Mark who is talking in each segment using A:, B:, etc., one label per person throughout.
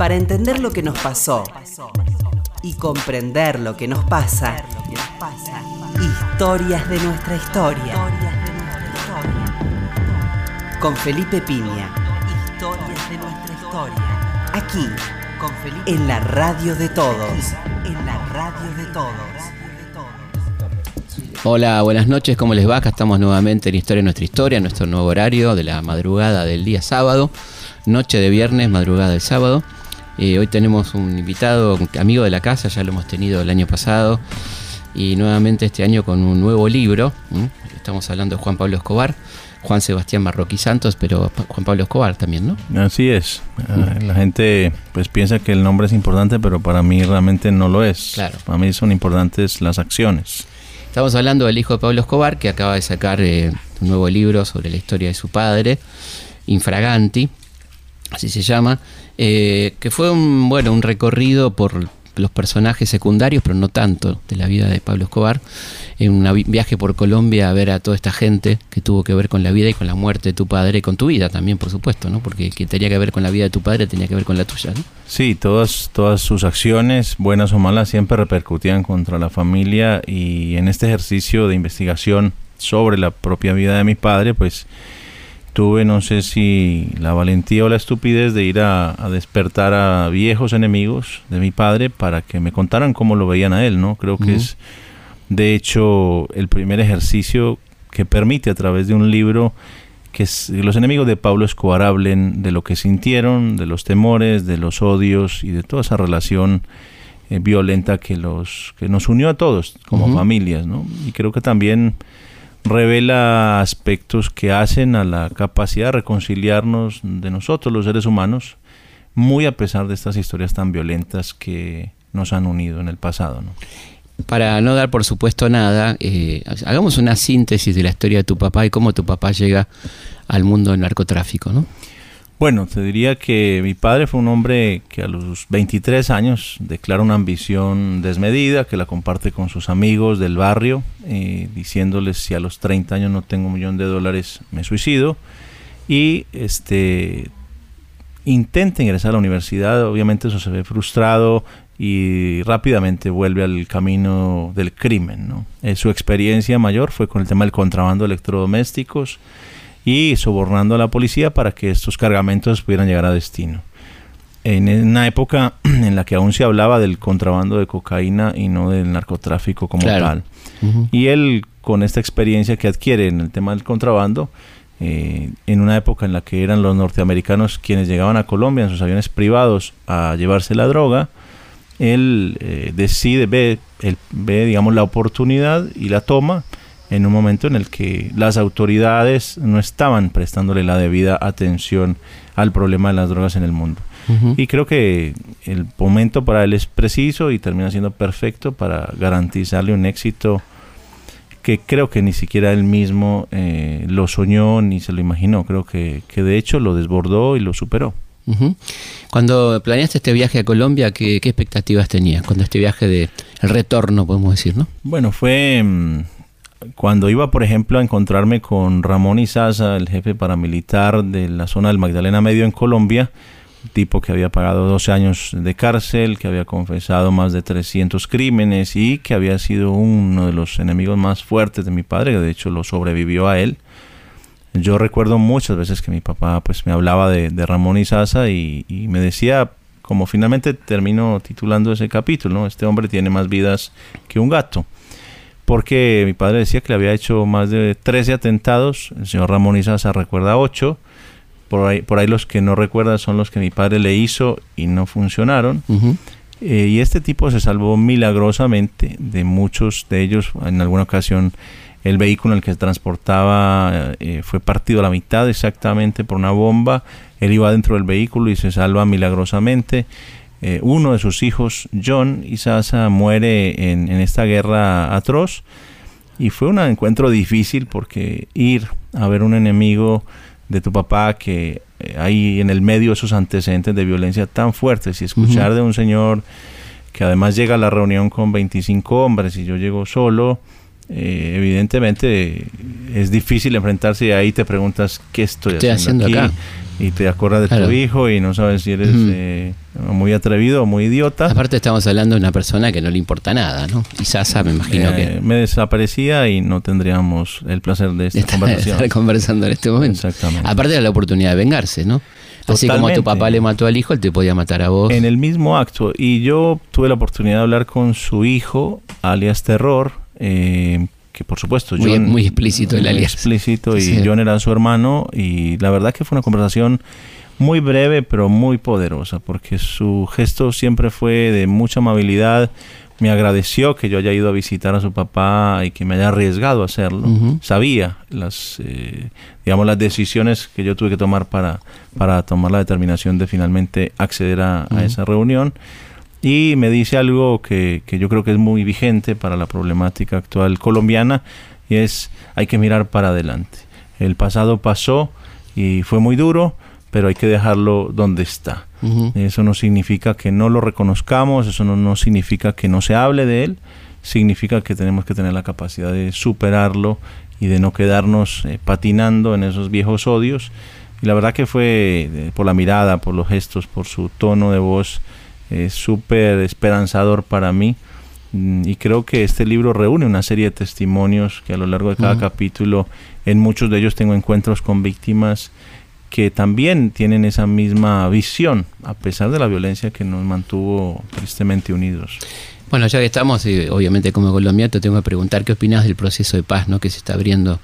A: Para entender lo que nos pasó y comprender lo que nos pasa, historias de nuestra historia. Con Felipe Piña. Historias de nuestra historia. Aquí, con Felipe. En la radio de todos. En la radio de todos.
B: Hola, buenas noches, ¿cómo les va? Acá estamos nuevamente en Historia de nuestra historia, nuestro nuevo horario de la madrugada del día sábado, noche de viernes, madrugada del sábado. Eh, hoy tenemos un invitado, amigo de la casa, ya lo hemos tenido el año pasado, y nuevamente este año con un nuevo libro. Estamos hablando de Juan Pablo Escobar, Juan Sebastián Marroquí Santos, pero Juan Pablo Escobar también, ¿no?
C: Así es. Ah, la gente pues piensa que el nombre es importante, pero para mí realmente no lo es.
B: Claro.
C: Para mí son importantes las acciones.
B: Estamos hablando del hijo de Pablo Escobar, que acaba de sacar eh, un nuevo libro sobre la historia de su padre, Infraganti, así se llama, eh, que fue un, bueno, un recorrido por los personajes secundarios, pero no tanto, de la vida de Pablo Escobar, en un viaje por Colombia a ver a toda esta gente que tuvo que ver con la vida y con la muerte de tu padre y con tu vida también, por supuesto, ¿no? Porque que tenía que ver con la vida de tu padre tenía que ver con la tuya, ¿no?
C: Sí, todas, todas sus acciones, buenas o malas, siempre repercutían contra la familia y en este ejercicio de investigación sobre la propia vida de mi padre, pues tuve, no sé si la valentía o la estupidez de ir a, despertar a viejos enemigos de mi padre para que me contaran cómo lo veían a él, ¿no? Creo que es, de hecho, el primer ejercicio que permite a través de un libro que los enemigos de Pablo Escobar hablen de lo que sintieron, de los temores, de los odios y de toda esa relación eh, violenta que los que nos unió a todos como familias, ¿no? Y creo que también revela aspectos que hacen a la capacidad de reconciliarnos de nosotros los seres humanos, muy a pesar de estas historias tan violentas que nos han unido en el pasado.
B: Para no dar por supuesto nada, eh, hagamos una síntesis de la historia de tu papá y cómo tu papá llega al mundo del narcotráfico, ¿no?
C: Bueno, te diría que mi padre fue un hombre que a los 23 años declara una ambición desmedida, que la comparte con sus amigos del barrio, eh, diciéndoles si a los 30 años no tengo un millón de dólares me suicido. Y este intenta ingresar a la universidad, obviamente eso se ve frustrado y rápidamente vuelve al camino del crimen. Eh, su experiencia mayor fue con el tema del contrabando de electrodomésticos y sobornando a la policía para que estos cargamentos pudieran llegar a destino. En una época en la que aún se hablaba del contrabando de cocaína y no del narcotráfico como tal. Y él, con esta experiencia que adquiere en el tema del contrabando, eh, en una época en la que eran los norteamericanos quienes llegaban a Colombia en sus aviones privados a llevarse la droga, él eh, decide, ve, ve, digamos, la oportunidad y la toma en un momento en el que las autoridades no estaban prestándole la debida atención al problema de las drogas en el mundo. Y creo que el momento para él es preciso y termina siendo perfecto para garantizarle un éxito que creo que ni siquiera él mismo eh, lo soñó ni se lo imaginó. Creo que, que, de hecho lo desbordó y lo superó.
B: Cuando planeaste este viaje a Colombia, ¿qué, expectativas tenías? Cuando este viaje de el retorno, podemos decir, ¿no?
C: Bueno, fue... Mm, cuando iba, por ejemplo, a encontrarme con Ramón Izaza, el jefe paramilitar de la zona del Magdalena Medio en Colombia, tipo que había pagado 12 años de cárcel, que había confesado más de 300 crímenes y que había sido uno de los enemigos más fuertes de mi padre, que de hecho lo sobrevivió a él. Yo recuerdo muchas veces que mi papá pues me hablaba de, Ramón Izaza y, y me decía, como finalmente termino titulando ese capítulo, ¿no? este hombre tiene más vidas que un gato porque mi padre decía que le había hecho más de 13 atentados, el señor Ramón Izaza recuerda 8, por ahí, por ahí los que no recuerda son los que mi padre le hizo y no funcionaron. Eh, y este tipo se salvó milagrosamente de muchos de ellos. En alguna ocasión el vehículo en el que se transportaba eh, fue partido a la mitad exactamente por una bomba. Él iba dentro del vehículo y se salva milagrosamente. Eh, uno de sus hijos, John Isasa, muere en, esta guerra atroz. Y fue un encuentro difícil porque ir a ver un enemigo de tu papá que eh, hay en el medio esos antecedentes de violencia tan fuertes y escuchar de un señor que además llega a la reunión con 25 hombres y yo llego solo, eh, evidentemente es difícil enfrentarse y ahí te preguntas qué estoy, haciendo, aquí y te acuerdas de tu hijo y no sabes si eres eh, muy atrevido o muy idiota.
B: Aparte estamos hablando de una persona que no le importa nada, ¿no? Y Sasa me imagino que...
C: Me desaparecía y no tendríamos el placer de esta conversación.
B: estar conversando en este momento.
C: Exactamente.
B: Aparte de la oportunidad de vengarse, ¿no? Así como tu papá le mató al hijo, él te podía matar a vos.
C: En el mismo acto. Y yo tuve la oportunidad de hablar con su hijo, alias Terror, eh, que por supuesto
B: muy, John, muy explícito el alias.
C: explícito y John era su hermano y la verdad que fue una conversación muy breve pero muy poderosa porque su gesto siempre fue de mucha amabilidad. Me agradeció que yo haya ido a visitar a su papá y que me haya arriesgado a hacerlo. Sabía las, eh, digamos, las decisiones que yo tuve que tomar para, para tomar la determinación de finalmente acceder a, a esa reunión y me dice algo que, que, yo creo que es muy vigente para la problemática actual colombiana y es hay que mirar para adelante. El pasado pasó y fue muy duro, pero hay que dejarlo donde está. Eso no significa que no lo reconozcamos, eso no, no, significa que no se hable de él, significa que tenemos que tener la capacidad de superarlo y de no quedarnos eh, patinando en esos viejos odios. Y la verdad que fue eh, por la mirada, por los gestos, por su tono de voz, es súper esperanzador para mí mm, y creo que este libro reúne una serie de testimonios que a lo largo de cada capítulo, en muchos de ellos tengo encuentros con víctimas que también tienen esa misma visión, a pesar de la violencia que nos mantuvo tristemente unidos.
B: Bueno, ya que estamos, y obviamente como colombiano, te tengo que preguntar qué opinas del proceso de paz ¿no? que se está abriendo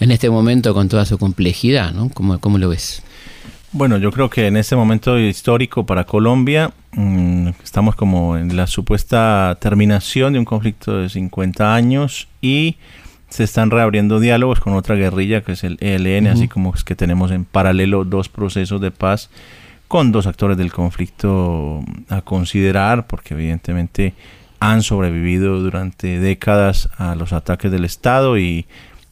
B: en este momento con toda su complejidad, ¿no? ¿Cómo, cómo lo ves?
C: Bueno, yo creo que en este momento histórico para Colombia estamos como en la supuesta terminación de un conflicto de 50 años y se están reabriendo diálogos con otra guerrilla que es el ELN, así como es que tenemos en paralelo dos procesos de paz con dos actores del conflicto a considerar, porque evidentemente han sobrevivido durante décadas a los ataques del Estado y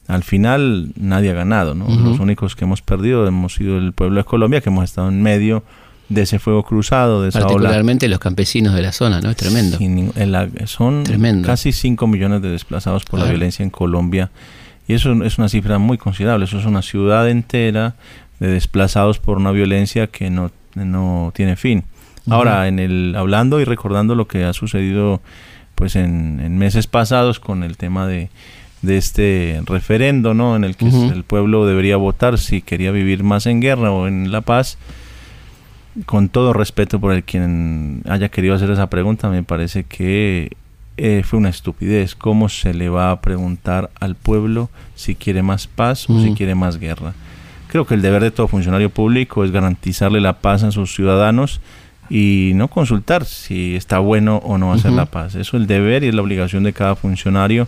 C: al final nadie ha ganado, ¿no? Los únicos que hemos perdido hemos sido el pueblo de Colombia, que hemos estado en medio de ese fuego cruzado, de esa
B: Particularmente los campesinos de la zona, ¿no? Es tremendo.
C: son casi 5 millones de desplazados por la violencia en Colombia. Y eso es una cifra muy considerable. Eso es una ciudad entera de desplazados por una violencia que no, no tiene fin. Ahora, en el hablando y recordando lo que ha sucedido pues en meses pasados con el tema de de este referendo, ¿no? En el que el pueblo debería votar si quería vivir más en guerra o en la paz. Con todo respeto por el quien haya querido hacer esa pregunta, me parece que eh, fue una estupidez. ¿Cómo se le va a preguntar al pueblo si quiere más paz o si quiere más guerra? Creo que el deber de todo funcionario público es garantizarle la paz a sus ciudadanos y no consultar si está bueno o no hacer la paz. Eso es el deber y es la obligación de cada funcionario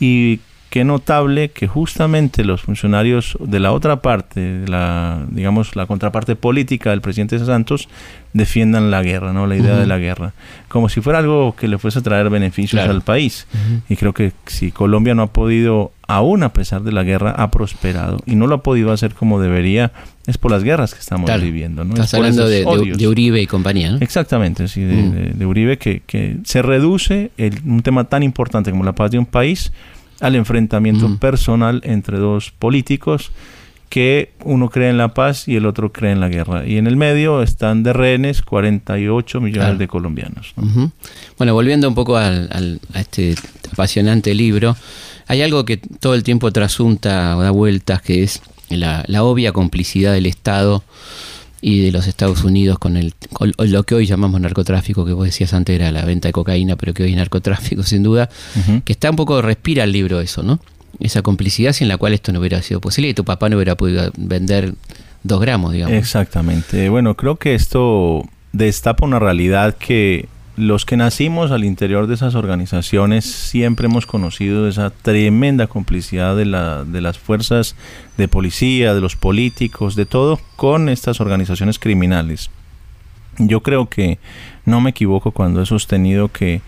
C: y qué notable que justamente los funcionarios de la otra parte, de la, digamos, la contraparte política del presidente Santos, defiendan la guerra, ¿no? La idea de la guerra. Como si fuera algo que le fuese a traer beneficios al país. Y creo que si Colombia no ha podido, aún a pesar de la guerra, ha prosperado. Y no lo ha podido hacer como debería, es por las guerras que estamos viviendo, ¿no?
B: Estás hablando de, Uribe y compañía, ¿no?
C: Exactamente, sí, de, Uribe, que, que se reduce el, un tema tan importante como la paz de un país al enfrentamiento personal entre dos políticos que uno cree en la paz y el otro cree en la guerra. Y en el medio están de rehenes 48 millones de colombianos.
B: Bueno, volviendo un poco al, a este apasionante libro, hay algo que todo el tiempo trasunta o da vueltas, que es la, la obvia complicidad del Estado y de los Estados Unidos con, el, lo que hoy llamamos narcotráfico, que vos decías antes era la venta de cocaína, pero que hoy es narcotráfico sin duda, que está un poco, respira el libro eso, ¿no? Esa complicidad sin la cual esto no hubiera sido posible y tu papá no hubiera podido vender dos gramos, digamos.
C: Exactamente. Bueno, creo que esto destapa una realidad que los que nacimos al interior de esas organizaciones siempre hemos conocido esa tremenda complicidad de, la, de las fuerzas de policía, de los políticos, de todo, con estas organizaciones criminales. Yo creo que no me equivoco cuando he sostenido que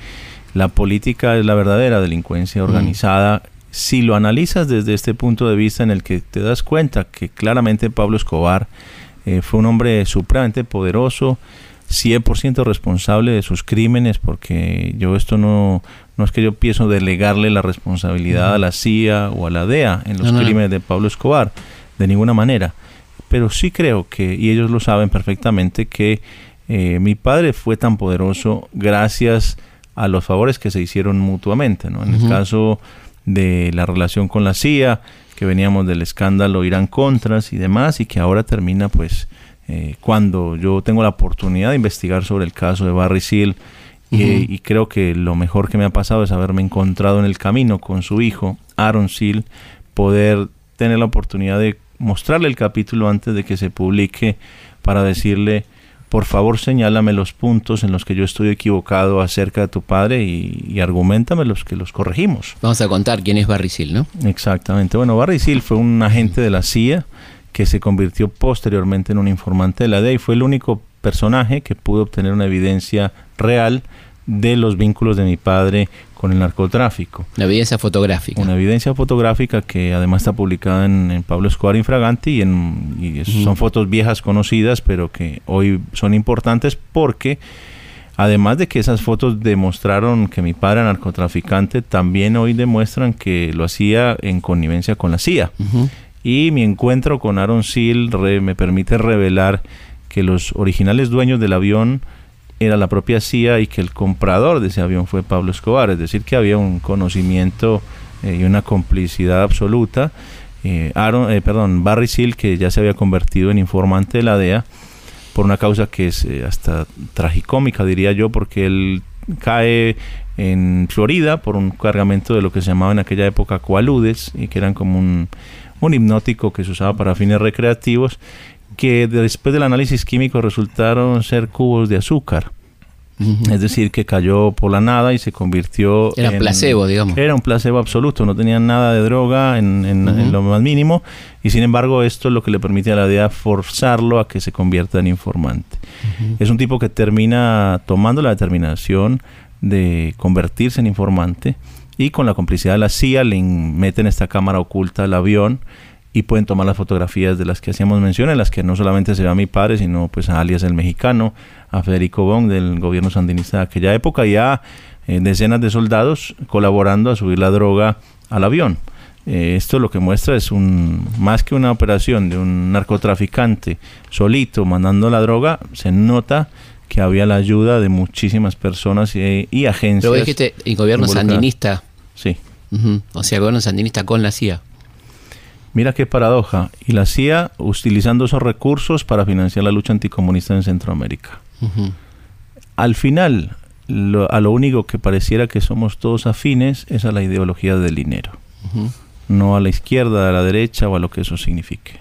C: la política es la verdadera delincuencia mm. organizada. Si lo analizas desde este punto de vista en el que te das cuenta que claramente Pablo Escobar eh, fue un hombre supremamente poderoso, 100% responsable de sus crímenes, porque yo esto no, no es que yo pienso delegarle la responsabilidad a la CIA o a la DEA en los crímenes de Pablo Escobar, de ninguna manera. pero sí creo que, y ellos lo saben perfectamente, que eh, mi padre fue tan poderoso gracias a los favores que se hicieron mutuamente. ¿no? En el caso de la relación con la CIA, que veníamos del escándalo Irán Contras y demás, y que ahora termina pues eh, cuando yo tengo la oportunidad de investigar sobre el caso de Barry Seal, y, creo que lo mejor que me ha pasado es haberme encontrado en el camino con su hijo, Aaron Seal, poder tener la oportunidad de mostrarle el capítulo antes de que se publique para decirle, por favor señálame los puntos en los que yo estoy equivocado acerca de tu padre y, y argumentame los que los corregimos.
B: Vamos a contar quién es Barry Seal, ¿no?
C: Exactamente. Bueno, Barry Seal fue un agente de la CIA que se convirtió posteriormente en un informante de la DEA y fue el único personaje que pudo obtener una evidencia real de los vínculos de mi padre con el narcotráfico.
B: Una evidencia fotográfica.
C: Una evidencia fotográfica que además está publicada en, Pablo Escobar Infraganti y, en, son fotos viejas conocidas, pero que hoy son importantes porque además de que esas fotos demostraron que mi padre era narcotraficante, también hoy demuestran que lo hacía en connivencia con la CIA. Y mi encuentro con Aaron Seal me permite revelar que los originales dueños del avión era la propia CIA y que el comprador de ese avión fue Pablo Escobar, es decir, que había un conocimiento eh, y una complicidad absoluta. Eh, Aaron, eh, perdón, Barry Seal, que ya se había convertido en informante de la DEA por una causa que es hasta tragicómica, diría yo, porque él cae en Florida por un cargamento de lo que se llamaba en aquella época coaludes, y que eran como un, un hipnótico que se usaba para fines recreativos, que después del análisis químico resultaron ser cubos de azúcar. Es decir, que cayó por la nada y se convirtió
B: era en... placebo, digamos.
C: Era un placebo absoluto, no tenía nada de droga en, lo más mínimo y sin embargo esto es lo que le permite a la DEA forzarlo a que se convierta en informante. Es un tipo que termina tomando la determinación de convertirse en informante y con la complicidad de la CIA le meten esta cámara oculta al avión y pueden tomar las fotografías de las que hacíamos mención, en las que no solamente se ve a mi padre, sino pues a alias el mexicano, a Federico Bong del gobierno sandinista de aquella época y a eh, decenas de soldados colaborando a subir la droga al avión. Eh, esto lo que muestra es un más que una operación de un narcotraficante solito mandando la droga, se nota que había la ayuda de muchísimas personas y, agencias.
B: Pero dijiste, el gobierno sandinista.
C: Sí.
B: O sea, el gobierno sandinista con la CIA.
C: Mira qué paradoja. Y la CIA utilizando esos recursos para financiar la lucha anticomunista en Centroamérica. Al final, a lo único que pareciera que somos todos afines es a la ideología del dinero. No a la izquierda, a la derecha o a lo que eso signifique.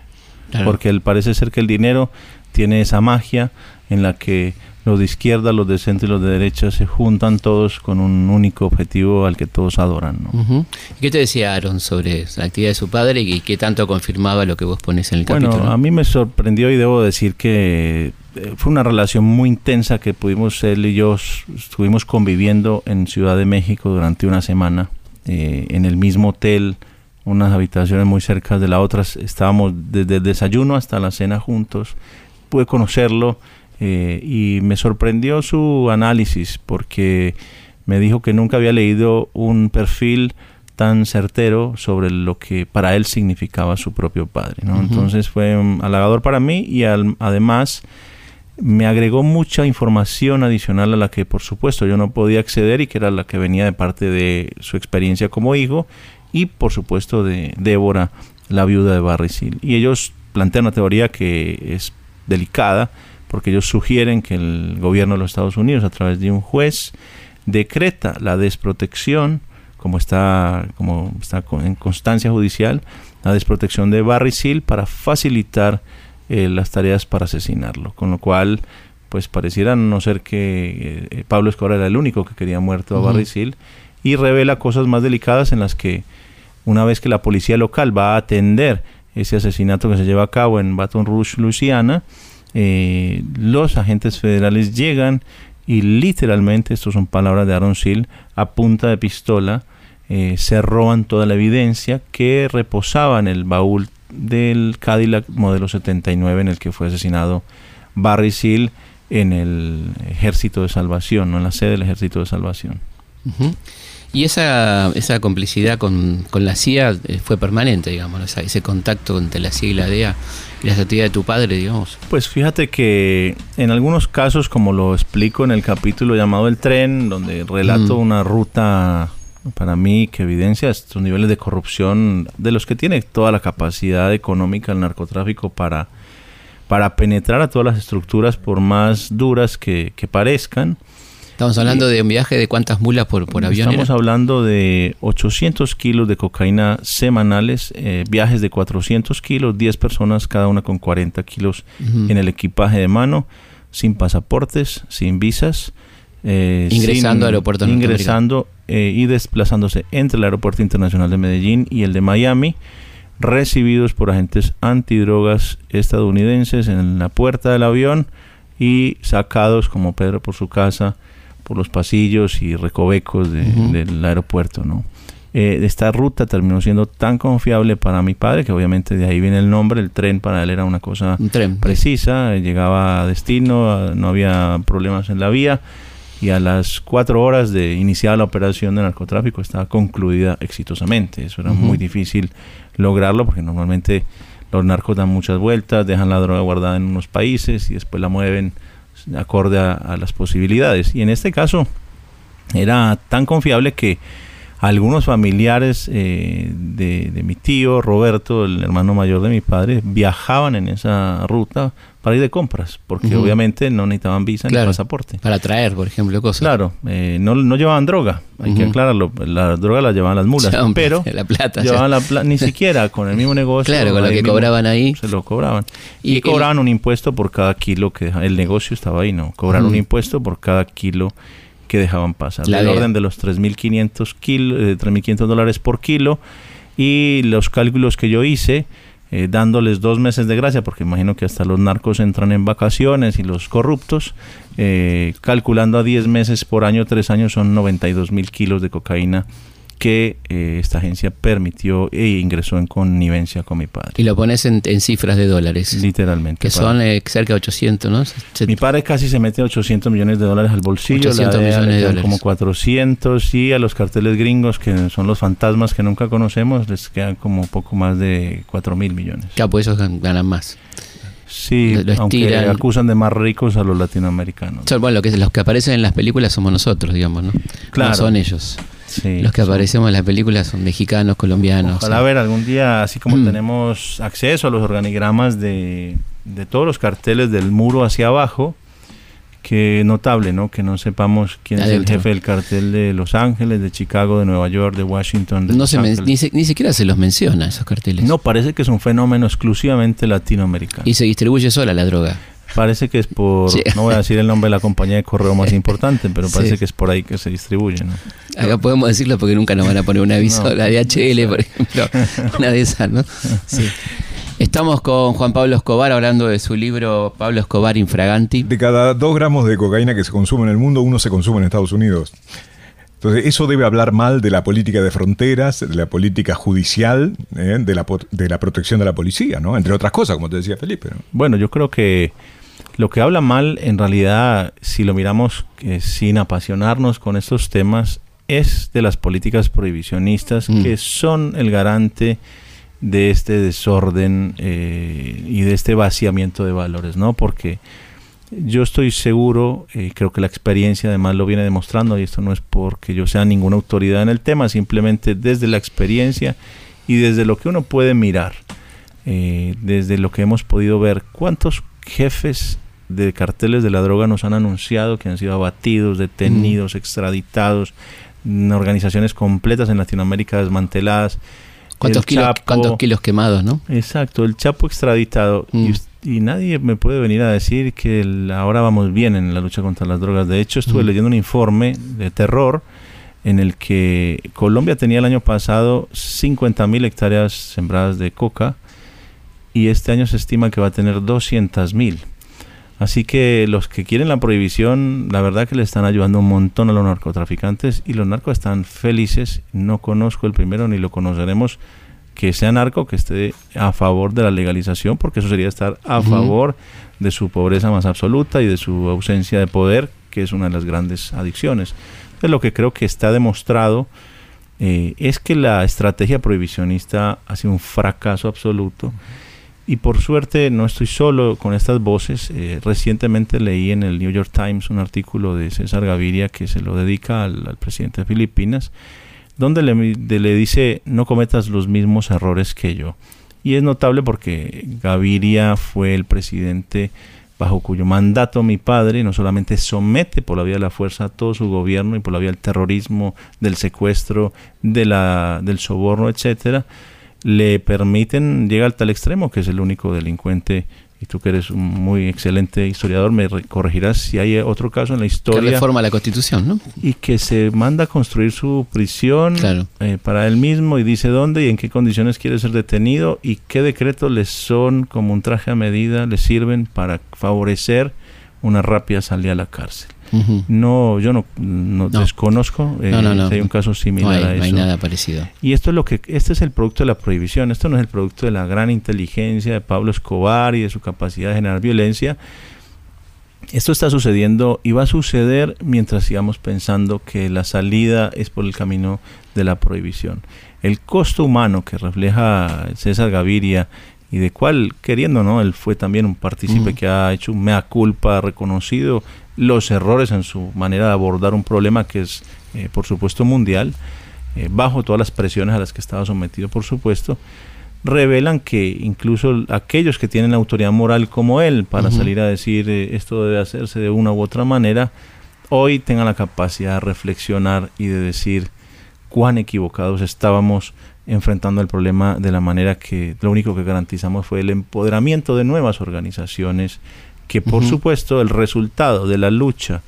C: Porque parece ser que el dinero tiene esa magia en la que los de izquierda, los de centro y los de derecha se juntan todos con un único objetivo al que todos adoran. ¿no?
B: ¿Qué te decía Aaron sobre la actividad de su padre y qué tanto confirmaba lo que vos pones en el
C: capítulo? Bueno, a mí me sorprendió y debo decir que eh, fue una relación muy intensa que pudimos, él y yo estuvimos conviviendo en Ciudad de México durante una semana, eh, en el mismo hotel, unas habitaciones muy cerca de la otra, estábamos desde el desayuno hasta la cena juntos, pude conocerlo eh, y me sorprendió su análisis porque me dijo que nunca había leído un perfil tan certero sobre lo que para él significaba su propio padre. Entonces fue halagador para mí y además me agregó mucha información adicional a la que por supuesto yo no podía acceder y que era la que venía de parte de su experiencia como hijo y por supuesto de Débora, la viuda de Barry Seal. Y ellos plantean una teoría que es delicada, porque ellos sugieren que el gobierno de los Estados Unidos, a través de un juez, decreta la desprotección, como está, como está en constancia judicial, la desprotección de Barry Seal para facilitar eh, las tareas para asesinarlo. Con lo cual, pues pareciera no ser que eh, Pablo Escobar era el único que quería muerto a Barry Seal y revela cosas más delicadas en las que una vez que la policía local va a atender ese asesinato que se lleva a cabo en Baton Rouge, Luisiana, eh, los agentes federales llegan y literalmente, esto son palabras de Aaron Seal, a punta de pistola, eh, se roban toda la evidencia que reposaba en el baúl del Cadillac modelo 79 en el que fue asesinado Barry Seal en el Ejército de Salvación, no en la sede del Ejército de Salvación.
B: Y esa, esa complicidad con, con la CIA eh, fue permanente, digamos, ese contacto entre la CIA y la DEA y las actividades de tu padre, digamos.
C: Pues fíjate que en algunos casos, como lo explico en el capítulo llamado El tren, donde relato
B: Mm.
C: una ruta para mí que evidencia estos niveles de corrupción de los que tiene toda la capacidad económica el narcotráfico para, para penetrar a todas las estructuras por más duras que, que parezcan.
B: Estamos hablando de un viaje de cuántas mulas por, por avión.
C: Estamos
B: era?
C: hablando de 800 kilos de cocaína semanales, eh, viajes de 400 kilos, 10 personas, cada una con 40 kilos en el equipaje de mano, sin pasaportes, sin visas. eh,
B: Ingresando
C: sin-
B: a aeropuertos
C: Ingresando eh, y desplazándose entre el Aeropuerto Internacional de Medellín y el de Miami, recibidos por agentes antidrogas estadounidenses en la puerta del avión y sacados como Pedro por su casa por los pasillos y recovecos de- del aeropuerto, ¿no? Eh, esta ruta terminó siendo tan confiable para mi padre que obviamente de ahí viene el nombre, el tren para él era una cosa
B: Un tren.
C: precisa, llegaba a destino, a- no había problemas en la vía y a las cuatro horas de iniciar la operación de narcotráfico estaba concluida exitosamente. Eso era muy difícil lograrlo porque normalmente los narcos dan muchas vueltas, dejan la droga guardada en unos países y después la mueven acorde a, a las posibilidades. Y en este caso era tan confiable que algunos familiares eh, de, de mi tío Roberto, el hermano mayor de mi padre, viajaban en esa ruta para ir de compras, porque obviamente no necesitaban visa
B: Claro.
C: ni pasaporte.
B: Para traer, por ejemplo, cosas.
C: Claro, eh, no, no llevaban droga, hay que aclararlo, la droga la llevaban las mulas, pero
B: la plata.
C: llevaban
B: ya.
C: la pla- ni siquiera con el mismo negocio.
B: Claro, con lo que
C: mismo
B: cobraban ahí.
C: Se lo cobraban.
B: Y
C: Y, cobraban un impuesto por cada kilo que. El negocio estaba ahí, ¿no? Cobraron un impuesto por cada kilo que dejaban pasar.
B: La
C: del orden de los 3.500 kilo, eh, 3.500 dólares por kilo. Y los cálculos que yo hice, eh, dándoles dos meses de gracia, porque imagino que hasta los narcos entran en vacaciones y los corruptos, eh, calculando a 10 meses por año, 3 años, son 92 mil kilos de cocaína que eh, esta agencia permitió e ingresó en connivencia con mi padre.
B: Y lo pones en, en cifras de dólares.
C: Literalmente.
B: Que son eh, cerca de 800, ¿no?
C: Mi padre casi se mete 800 millones de dólares al bolsillo,
B: 800
C: la DEA
B: millones de dólares.
C: como 400 y a los carteles gringos, que son los fantasmas que nunca conocemos, les quedan como poco más de 4 mil millones.
B: Ya, pues gan- ganan más.
C: Sí,
B: Lo-
C: aunque acusan de más ricos a los latinoamericanos.
B: Bueno, lo que, los que aparecen en las películas somos nosotros, digamos, ¿no?
C: Claro.
B: No son ellos.
C: Sí,
B: los que aparecemos en las películas son mexicanos, colombianos.
C: Ojalá
B: sí.
C: ver algún día, así como
B: Mm.
C: tenemos acceso a los organigramas de, de todos los carteles del muro hacia abajo, que notable, ¿no? Que no sepamos quién es el jefe del cartel de Los Ángeles, de Chicago, de Nueva York, de Washington. De
B: No se ni, se- ni siquiera se los menciona esos carteles.
C: No, parece que es un fenómeno exclusivamente latinoamericano.
B: Y se distribuye sola la droga.
C: Parece que es por,
B: Sí.
C: no voy a decir el nombre de la compañía de correo más importante, pero parece
B: Sí.
C: que es por ahí que se distribuye, ¿no?
B: Acá podemos decirlo porque nunca nos van a poner un aviso,
C: No.
B: la DHL, por ejemplo, una de esas, ¿no? Sí. Estamos con Juan Pablo Escobar hablando de su libro Pablo Escobar Infraganti.
D: De cada dos gramos de cocaína que se consume en el mundo, uno se consume en Estados Unidos. Entonces, eso debe hablar mal de la política de fronteras, de la política judicial, ¿eh? de, la, de la protección de la policía, ¿no? Entre otras cosas, como te decía Felipe. ¿no?
C: Bueno, yo creo que lo que habla mal, en realidad, si lo miramos eh, sin apasionarnos con estos temas, es de las políticas prohibicionistas
B: Mm.
C: que son el garante de este desorden eh, y de este vaciamiento de valores, ¿no? Porque yo estoy seguro, eh, creo que la experiencia además lo viene demostrando, y esto no es porque yo sea ninguna autoridad en el tema, simplemente desde la experiencia y desde lo que uno puede mirar, eh, desde lo que hemos podido ver, cuántos jefes de carteles de la droga nos han anunciado que han sido abatidos, detenidos, extraditados, mm, organizaciones completas en Latinoamérica desmanteladas.
B: ¿Cuántos kilos,
C: Chapo-
B: cuántos kilos quemados, no?
C: Exacto, el Chapo extraditado.
B: Mm.
C: Y, y nadie me puede venir a decir que el- ahora vamos bien en la lucha contra las drogas. De hecho, estuve
B: Mm.
C: leyendo un informe de terror en el que Colombia tenía el año pasado 50 mil hectáreas sembradas de coca y este año se estima que va a tener 200 mil. Así que los que quieren la prohibición, la verdad que le están ayudando un montón a los narcotraficantes y los narcos están felices. No conozco el primero ni lo conoceremos que sea narco que esté a favor de la legalización, porque eso sería estar a favor de su pobreza más absoluta y de su ausencia de poder, que es una de las grandes adicciones. Entonces, lo que creo que está demostrado eh, es que la estrategia prohibicionista ha sido un fracaso absoluto. Y por suerte no estoy solo con estas voces. Eh, recientemente leí en el New York Times un artículo de César Gaviria que se lo dedica al, presidente de Filipinas, donde le, dice no cometas los mismos errores que yo. Y es notable porque Gaviria fue el presidente bajo cuyo mandato mi padre no solamente somete por la vía de la fuerza a todo su gobierno y por la vía del terrorismo, del secuestro, del soborno, etcétera, le permiten, llega al tal extremo que es el único delincuente y tú que eres un muy excelente historiador, me corregirás si hay otro caso en la historia.
B: Que reforma la constitución, ¿no?
C: Y que se manda a construir su prisión eh, para él mismo y dice dónde y en qué condiciones quiere ser detenido y qué decretos les son como un traje a medida, le sirven para favorecer una rápida salida a la cárcel. No, yo no, desconozco eh, si hay un caso similar a eso.
B: No hay nada parecido.
C: Y esto es lo que, este es el producto de la prohibición. Esto no es el producto de la gran inteligencia de Pablo Escobar y de su capacidad de generar violencia. Esto está sucediendo y va a suceder mientras sigamos pensando que la salida es por el camino de la prohibición. El costo humano que refleja César Gaviria y de cual, queriendo no, él fue también un partícipe que ha hecho un mea culpa, reconocido los errores en su manera de abordar un problema que es, eh, por supuesto, mundial, eh, bajo todas las presiones a las que estaba sometido, por supuesto, revelan que incluso aquellos que tienen autoridad moral como él para salir a decir eh, esto debe hacerse de una u otra manera, hoy tengan la capacidad de reflexionar y de decir cuán equivocados estábamos enfrentando el problema de la manera que lo único que garantizamos fue el empoderamiento de nuevas organizaciones que por supuesto el resultado de la lucha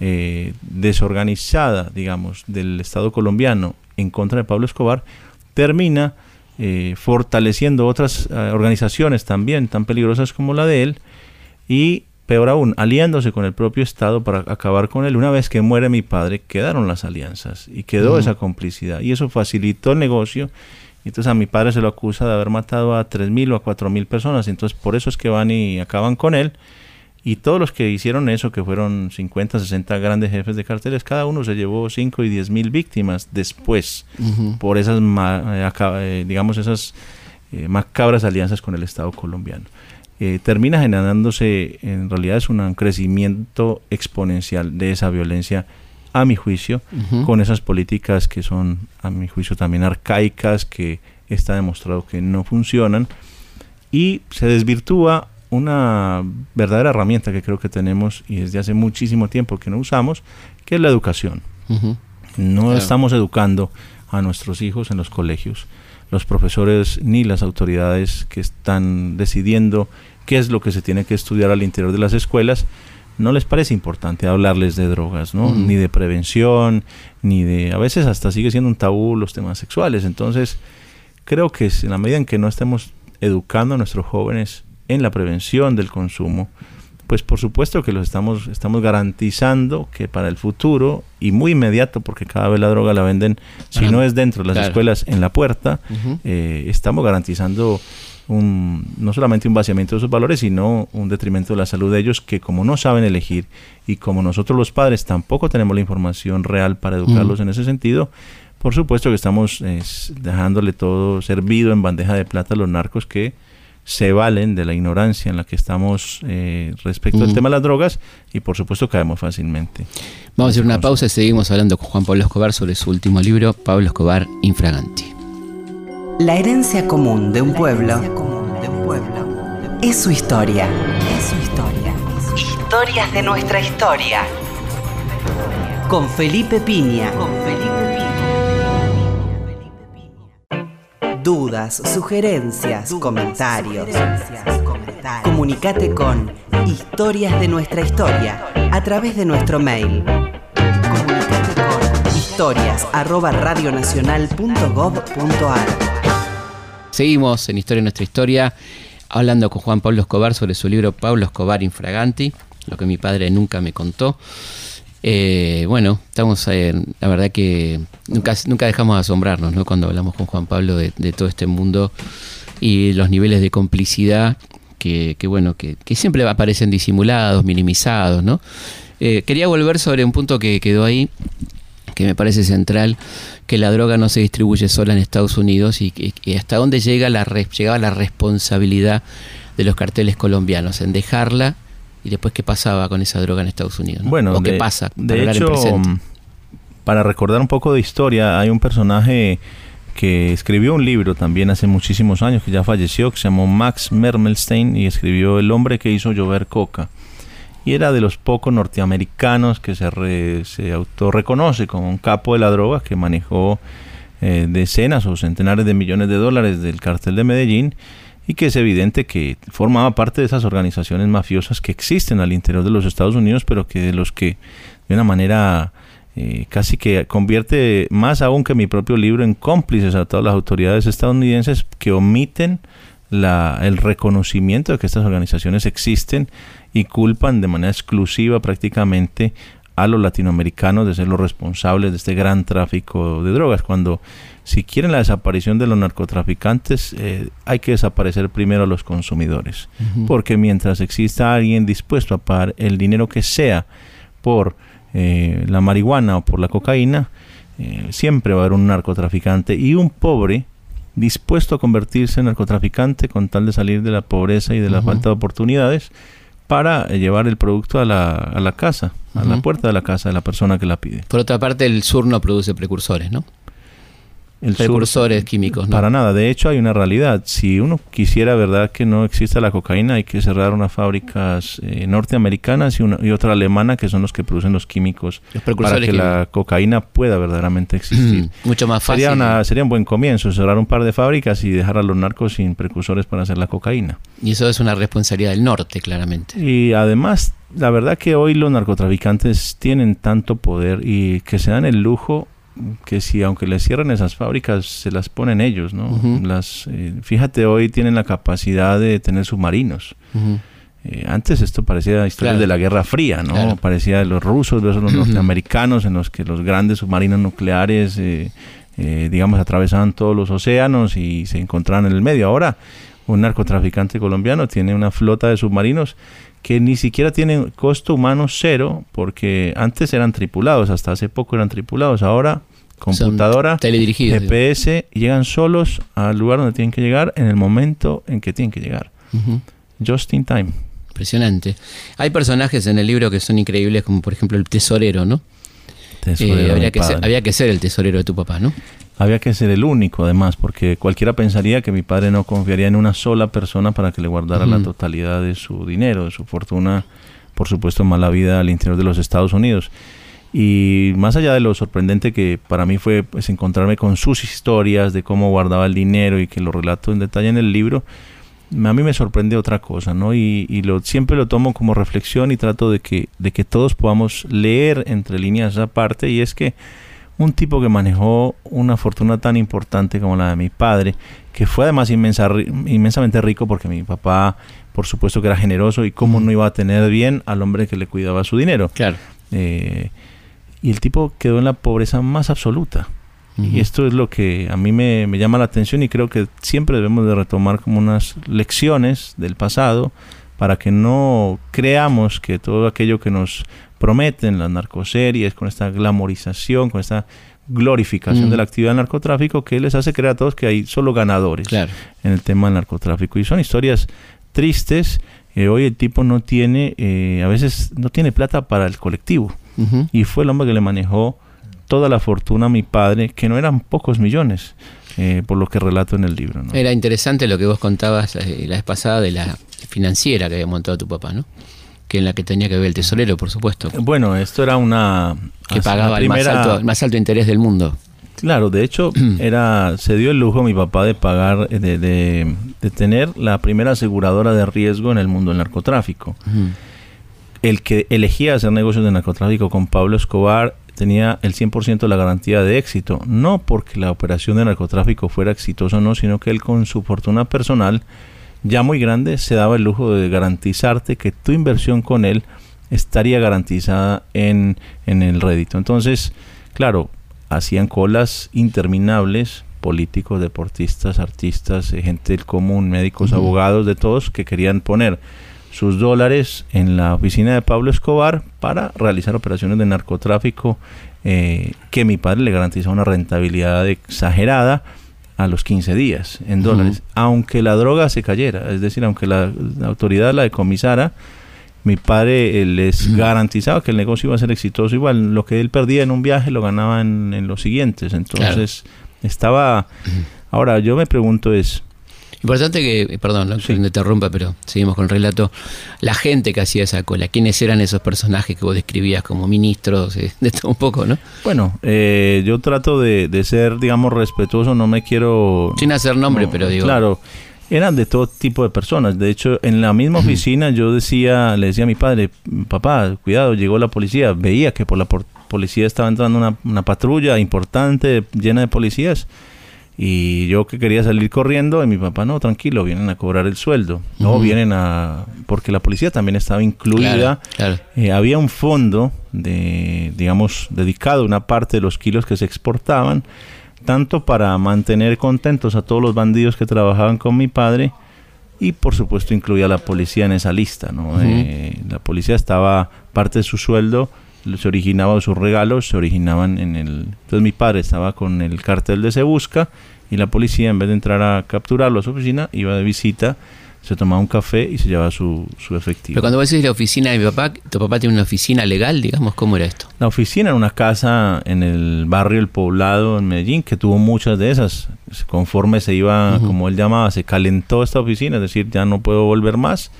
C: eh, desorganizada, digamos, del Estado colombiano en contra de Pablo Escobar, termina eh, fortaleciendo otras eh, organizaciones también tan peligrosas como la de él y peor aún, aliándose con el propio Estado para acabar con él. Una vez que muere mi padre, quedaron las alianzas y quedó esa complicidad y eso facilitó el negocio. Entonces a mi padre se lo acusa de haber matado a 3.000 o a 4.000 personas. Entonces por eso es que van y acaban con él. Y todos los que hicieron eso, que fueron 50, 60 grandes jefes de carteles, cada uno se llevó 5 y 10 mil víctimas después por esas, eh, eh, digamos, esas eh, macabras alianzas con el Estado colombiano. termina generándose, en realidad es un crecimiento exponencial de esa violencia, a mi juicio, con esas políticas que son, a mi juicio, también arcaicas, que está demostrado que no funcionan, y se desvirtúa una verdadera herramienta que creo que tenemos y desde hace muchísimo tiempo que no usamos, que es la educación. No estamos educando a nuestros hijos en los colegios. Los profesores ni las autoridades que están decidiendo qué es lo que se tiene que estudiar al interior de las escuelas, no les parece importante hablarles de drogas, ¿no? Ni de prevención, ni de... A veces hasta sigue siendo un tabú los temas sexuales. Entonces, creo que en la medida en que no estemos educando a nuestros jóvenes en la prevención del consumo, pues por supuesto que los estamos, estamos garantizando que para el futuro y muy inmediato, porque cada vez la droga la venden, si no es dentro de las escuelas, en la puerta, eh, estamos garantizando un, no solamente un vaciamiento de sus valores, sino un detrimento de la salud de ellos que como no saben elegir y como nosotros los padres tampoco tenemos la información real para educarlos en ese sentido, por supuesto que estamos dejándole todo servido en bandeja de plata a los narcos que se valen de la ignorancia en la que estamos eh, respecto al tema de las drogas y por supuesto caemos fácilmente.
B: Vamos a hacer una pausa y seguimos hablando con Juan Pablo Escobar sobre su último libro, Pablo Escobar Infraganti.
A: La herencia común de un pueblo, es su historia. Es su historia. Historias de nuestra historia. Con Felipe Piña. Con Felipe dudas, sugerencias, comentarios. Comunicate con Historias de nuestra historia a través de nuestro mail. Comunicate con historias
B: Seguimos en Historia de nuestra historia hablando con Juan Pablo Escobar sobre su libro Pablo Escobar Infraganti, lo que mi padre nunca me contó. Eh, bueno, estamos, la verdad que nunca, nunca dejamos de asombrarnos ¿no? cuando hablamos con Juan Pablo de, todo este mundo y los niveles de complicidad que, bueno, que, siempre aparecen disimulados, minimizados, ¿no? Eh, quería volver sobre un punto que quedó ahí, que me parece central, que la droga no se distribuye sola en Estados Unidos y, hasta dónde llega la, llegaba la responsabilidad de los carteles colombianos en dejarla y después qué pasaba con esa droga en Estados Unidos.
C: Bueno,
B: o
C: qué
B: pasa.
C: De hecho, para recordar un poco de historia, hay un personaje que escribió un libro también hace muchísimos años, que ya falleció, que se llamó Max Mermelstein y escribió El hombre que hizo llover coca. Y era de los pocos norteamericanos que se, re, se autorreconoce como un capo de la droga que manejó eh, decenas o centenares de millones de dólares del cartel de Medellín y que es evidente que formaba parte de esas organizaciones mafiosas que existen al interior de los Estados Unidos, pero que de los que de una manera eh, casi que convierte más aún que mi propio libro en cómplices a todas las autoridades estadounidenses que omiten la, el reconocimiento de que estas organizaciones existen y culpan de manera exclusiva prácticamente a los latinoamericanos de ser los responsables de este gran tráfico de drogas, cuando si quieren la desaparición de los narcotraficantes, eh, hay que desaparecer primero a los consumidores, porque mientras exista alguien dispuesto a pagar el dinero que sea por eh, la marihuana o por la cocaína, eh, siempre va a haber un narcotraficante y un pobre dispuesto a convertirse en narcotraficante con tal de salir de la pobreza y de la falta de oportunidades para eh, llevar el producto a la, a la casa, a la puerta de la casa de la persona que la pide.
B: Por otra parte, el sur no produce precursores, ¿no?
C: El precursores químicos. ¿no? Para nada, de hecho hay una realidad. Si uno quisiera, verdad, que no exista la cocaína, hay que cerrar unas fábricas eh, norteamericanas y, una, y otra alemana, que son los que producen los químicos, para que la cocaína pueda verdaderamente existir.
B: Mucho más fácil.
C: Sería, una, sería un buen comienzo, cerrar un par de fábricas y dejar a los narcos sin precursores para hacer la cocaína.
B: Y eso es una responsabilidad del norte, claramente.
C: Y además, la verdad que hoy los narcotraficantes tienen tanto poder y que se dan el lujo que si aunque les cierren esas fábricas se las ponen ellos, ¿no? las, eh, fíjate, hoy tienen la capacidad de tener submarinos. Eh, antes esto parecía historia de la Guerra Fría, ¿no? Parecía de los rusos, de los norteamericanos, en los que los grandes submarinos nucleares, eh, digamos, atravesaban todos los océanos y se encontraban en el medio. Ahora, un narcotraficante colombiano tiene una flota de submarinos que ni siquiera tienen costo humano cero, porque antes eran tripulados, hasta hace poco eran tripulados, ahora computadora, GPS, llegan solos al lugar donde tienen que llegar en el momento en que tienen que llegar. Just in time.
B: Impresionante. Hay personajes en el libro que son increíbles, como por ejemplo el tesorero, ¿no? Eh, había, que ser, había que ser el tesorero de tu papá, ¿no?
C: Había que ser el único, además, porque cualquiera pensaría que mi padre no confiaría en una sola persona para que le guardara la totalidad de su dinero, de su fortuna, por supuesto, mala vida al interior de los Estados Unidos. Y más allá de lo sorprendente que para mí fue pues, encontrarme con sus historias de cómo guardaba el dinero y que lo relato en detalle en el libro, a mí me sorprende otra cosa, ¿no? Y, y, lo, siempre lo tomo como reflexión y trato de que, de que todos podamos leer entre líneas esa parte y es que un tipo que manejó una fortuna tan importante como la de mi padre, que fue además inmensa, inmensamente rico porque mi papá, por supuesto que era generoso y cómo no iba a tener bien al hombre que le cuidaba su dinero.
B: Claro.
C: Eh, y el tipo quedó en la pobreza más absoluta. Y esto es lo que a mí me, me, llama la atención y creo que siempre debemos de retomar como unas lecciones del pasado para que no creamos que todo aquello que nos prometen las narcoseries, con esta glamorización, con esta glorificación de la actividad del narcotráfico, que les hace creer a todos que hay solo ganadores en el tema del narcotráfico. Y son historias tristes. Eh, hoy el tipo no tiene, eh, a veces no tiene plata para el colectivo. Y fue el hombre que le manejó toda la fortuna a mi padre, que no eran pocos millones. Eh, por lo que relato en el libro.
B: Era interesante lo que vos contabas la vez pasada de la financiera que había montado tu papá, ¿no? Que en la que tenía que ver el tesorero, por supuesto.
C: Bueno, esto era una...
B: Que pagaba el, más alto, interés del mundo.
C: Claro, de hecho, era se dio el lujo a mi papá de pagar, de, de, tener la primera aseguradora de riesgo en el mundo del narcotráfico. El que elegía hacer negocios de narcotráfico con Pablo Escobar tenía el 100% de la garantía de éxito, no porque la operación de narcotráfico fuera exitosa o no, sino que él con su fortuna personal ya muy grande, se daba el lujo de garantizarte que tu inversión con él estaría garantizada en, en el rédito. Entonces, claro, hacían colas interminables, políticos, deportistas, artistas, eh, gente del común, médicos, abogados, de todos que querían poner sus dólares en la oficina de Pablo Escobar para realizar operaciones de narcotráfico eh, que mi padre le garantizó una rentabilidad exagerada a los 15 días en dólares, aunque la droga se cayera, es decir, aunque la, autoridad la decomisara, mi padre les garantizaba que el negocio iba a ser exitoso igual, lo que él perdía en un viaje lo ganaba en, los siguientes, entonces estaba... Ahora, yo me pregunto es,
B: Importante que, perdón, no sí. interrumpa, pero seguimos con el relato. La gente que hacía esa cola, ¿quiénes eran esos personajes que vos describías como ministros? Eh, de todo un poco, ¿no?
C: Bueno, eh, yo trato de, ser, digamos, respetuoso, no me quiero...
B: Sin hacer nombre, pero digo...
C: Claro, eran de todo tipo de personas. De hecho, en la misma oficina yo decía, le decía a mi padre, papá, cuidado, llegó la policía. Veía que por la policía estaba entrando una, una patrulla importante, llena de policías y yo que quería salir corriendo, y mi papá, no, tranquilo, vienen a cobrar el sueldo. No, vienen a... Porque la policía también estaba incluida. Eh, había un fondo, de, digamos, dedicado a una parte de los kilos que se exportaban, tanto para mantener contentos a todos los bandidos que trabajaban con mi padre, y por supuesto incluía a la policía en esa lista. ¿no? Eh, la policía estaba, parte de su sueldo se originaba sus regalos, se originaban en el... Entonces mi padre estaba con el cartel de Se Busca y la policía en vez de entrar a capturarlo a su oficina, iba de visita, se tomaba un café y se llevaba su, su efectivo.
B: Pero cuando vos decís la oficina de mi papá, ¿tu papá tiene una oficina legal, digamos? ¿Cómo era esto?
C: La oficina era una casa en el barrio El Poblado, en Medellín, que tuvo muchas de esas. Conforme se iba, como él llamaba, se calentó esta oficina, es decir, ya no puedo volver más,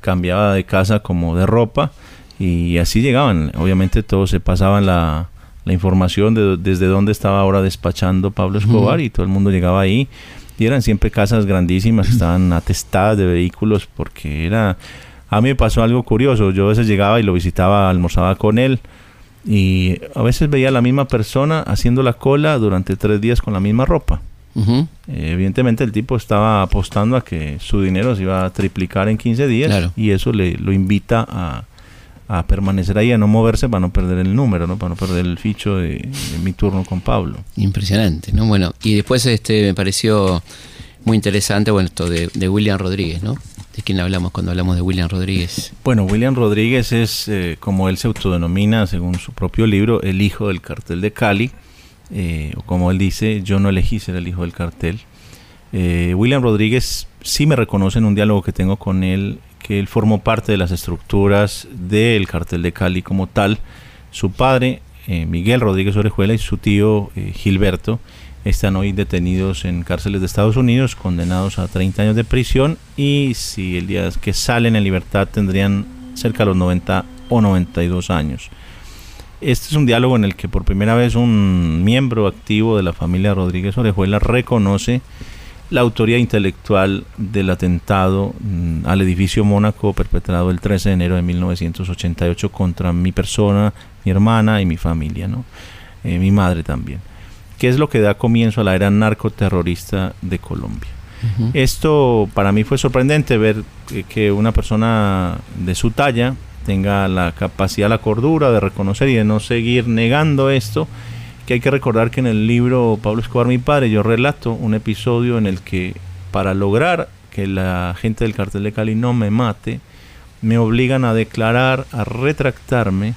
C: cambiaba de casa como de ropa y así llegaban. Obviamente todos se pasaban la, la información de desde dónde estaba ahora despachando Pablo Escobar y todo el mundo llegaba ahí. Y eran siempre casas grandísimas, estaban atestadas de vehículos porque era... A mí me pasó algo curioso, yo a veces llegaba y lo visitaba, almorzaba con él y a veces veía a la misma persona haciendo la cola durante tres días con la misma ropa. evidentemente el tipo estaba apostando a que su dinero se iba a triplicar en 15 días y eso le lo invita a, a permanecer ahí, a no moverse para no perder el número, ¿no? para no perder el ficho de, mi turno con Pablo.
B: Impresionante, ¿no? Bueno, y después este me pareció muy interesante, bueno, esto de, William Rodríguez, ¿no? ¿De quién hablamos cuando hablamos de William Rodríguez?
C: Bueno, William Rodríguez es, eh, como él se autodenomina según su propio libro, el hijo del cartel de Cali, eh, o como él dice, yo no elegí ser el hijo del cartel. Eh, William Rodríguez sí me reconoce en un diálogo que tengo con él él formó parte de las estructuras del cartel de Cali como tal. Su padre, eh, Miguel Rodríguez Orejuela, y su tío eh, Gilberto están hoy detenidos en cárceles de Estados Unidos, condenados a 30 años de prisión y si el día que salen en libertad tendrían cerca de los 90 o 92 años. Este es un diálogo en el que por primera vez un miembro activo de la familia Rodríguez Orejuela reconoce la autoría intelectual del atentado mm, al edificio Mónaco perpetrado el 13 de enero de 1988 contra mi persona, mi hermana y mi familia, ¿no? Eh, mi madre también. ¿Qué es lo que da comienzo a la era narcoterrorista de Colombia? Esto para mí fue sorprendente ver que una persona de su talla tenga la capacidad, la cordura de reconocer y de no seguir negando esto que hay que recordar que en el libro Pablo Escobar, mi padre, yo relato un episodio en el que para lograr que la gente del cartel de Cali no me mate, me obligan a declarar, a retractarme.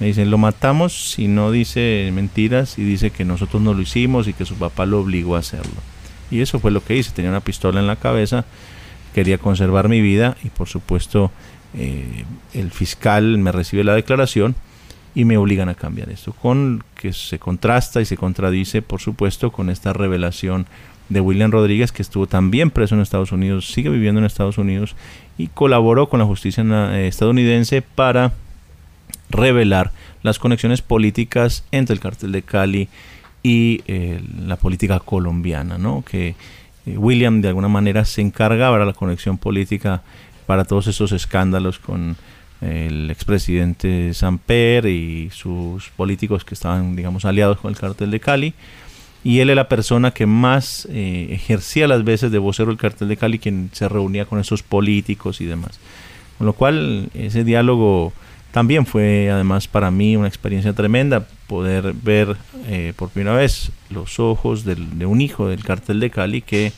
C: Me dicen, lo matamos si no dice mentiras y dice que nosotros no lo hicimos y que su papá lo obligó a hacerlo. Y eso fue lo que hice. Tenía una pistola en la cabeza, quería conservar mi vida y por supuesto eh, el fiscal me recibe la declaración y me obligan a cambiar esto, con que se contrasta y se contradice, por supuesto, con esta revelación de William Rodríguez, que estuvo también preso en Estados Unidos, sigue viviendo en Estados Unidos y colaboró con la justicia eh, estadounidense para revelar las conexiones políticas entre el cartel de Cali y eh, la política colombiana, ¿no? que eh, William de alguna manera se encargaba de la conexión política para todos esos escándalos con el expresidente Samper y sus políticos que estaban, digamos, aliados con el cartel de Cali. Y él era la persona que más eh, ejercía las veces de vocero del cartel de Cali, quien se reunía con esos políticos y demás. Con lo cual, ese diálogo también fue, además, para mí una experiencia tremenda, poder ver eh, por primera vez los ojos de un hijo del cartel de Cali que